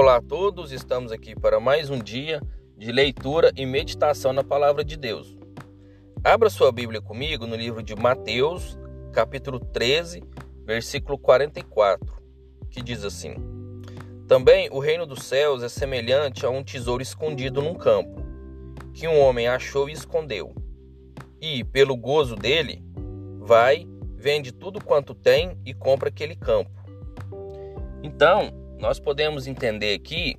Olá a todos, estamos aqui para mais um dia de leitura e meditação na palavra de Deus. Abra sua Bíblia comigo no livro de Mateus, capítulo 13, versículo 44, que diz assim: Também o reino dos céus é semelhante a um tesouro escondido num campo, que um homem achou e escondeu. E, pelo gozo dele, vai, vende tudo quanto tem e compra aquele campo. Então, nós podemos entender aqui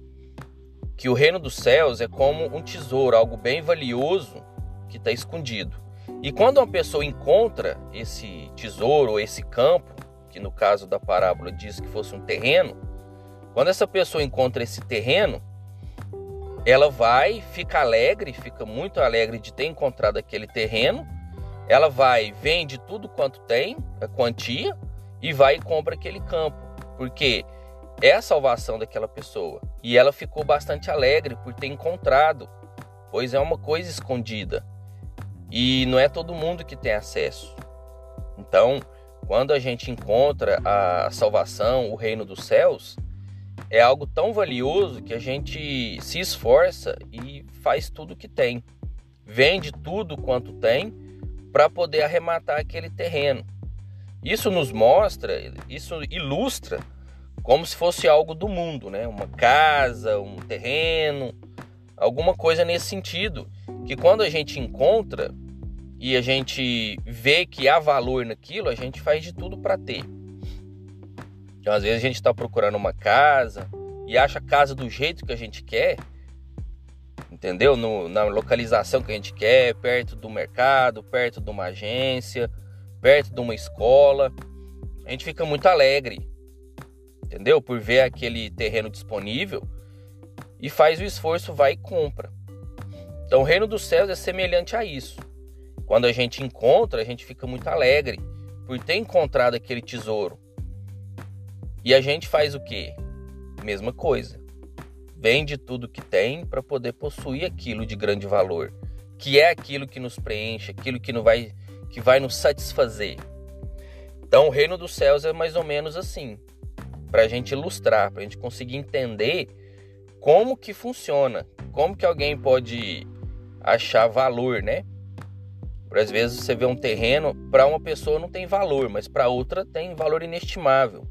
que o reino dos céus é como um tesouro, algo bem valioso que está escondido. E quando uma pessoa encontra esse tesouro, ou esse campo, que no caso da parábola diz que fosse um terreno, quando essa pessoa encontra esse terreno, ela vai, fica alegre, fica muito alegre de ter encontrado aquele terreno. Ela vai, vende tudo quanto tem, a quantia, e vai e compra aquele campo. Porque é a salvação daquela pessoa. E ela ficou bastante alegre por ter encontrado, pois é uma coisa escondida. E não é todo mundo que tem acesso. Então, quando a gente encontra a salvação, o reino dos céus, é algo tão valioso que a gente se esforça e faz tudo que tem. Vende tudo quanto tem para poder arrematar aquele terreno. Isso nos mostra, isso ilustra como se fosse algo do mundo, né? Uma casa, um terreno, alguma coisa nesse sentido. Que quando a gente encontra e a gente vê que há valor naquilo, a gente faz de tudo para ter. Então, às vezes a gente está procurando uma casa e acha a casa do jeito que a gente quer, entendeu? No, na localização que a gente quer, perto do mercado, perto de uma agência, perto de uma escola. A gente fica muito alegre entendeu? Por ver aquele terreno disponível e faz o esforço, vai e compra. Então, o reino dos céus é semelhante a isso. Quando a gente encontra, a gente fica muito alegre por ter encontrado aquele tesouro. E a gente faz o quê? Mesma coisa. Vende tudo que tem para poder possuir aquilo de grande valor, que é aquilo que nos preenche, aquilo que, não vai, que vai nos satisfazer. Então, o reino dos céus é mais ou menos assim para a gente ilustrar, para a gente conseguir entender como que funciona, como que alguém pode achar valor, né? Por às vezes você vê um terreno, para uma pessoa não tem valor, mas para outra tem valor inestimável.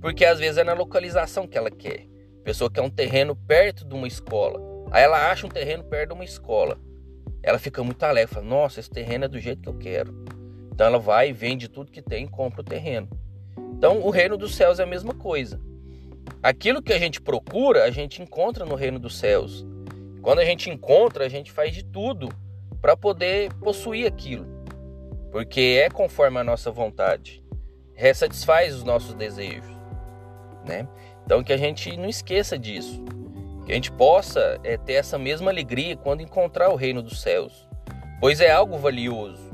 Porque às vezes é na localização que ela quer. A pessoa quer um terreno perto de uma escola. Aí ela acha um terreno perto de uma escola. Ela fica muito alegre, fala: "Nossa, esse terreno é do jeito que eu quero". Então ela vai, vende tudo que tem e compra o terreno. Então, o reino dos céus é a mesma coisa. Aquilo que a gente procura, a gente encontra no reino dos céus. Quando a gente encontra, a gente faz de tudo para poder possuir aquilo, porque é conforme a nossa vontade, satisfaz os nossos desejos, né? Então que a gente não esqueça disso, que a gente possa é, ter essa mesma alegria quando encontrar o reino dos céus, pois é algo valioso.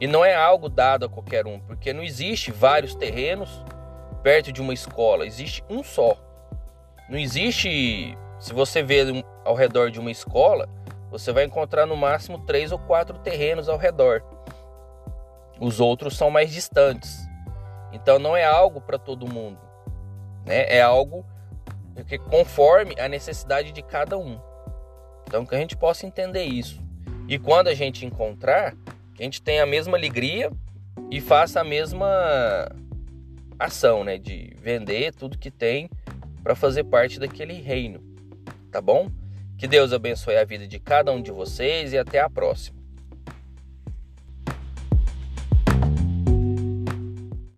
E não é algo dado a qualquer um, porque não existe vários terrenos perto de uma escola, existe um só. Não existe, se você vê ao redor de uma escola, você vai encontrar no máximo três ou quatro terrenos ao redor. Os outros são mais distantes. Então não é algo para todo mundo, né? É algo que conforme a necessidade de cada um. Então que a gente possa entender isso. E quando a gente encontrar, que a gente tenha a mesma alegria e faça a mesma ação, né, de vender tudo que tem para fazer parte daquele reino, tá bom? Que Deus abençoe a vida de cada um de vocês e até a próxima.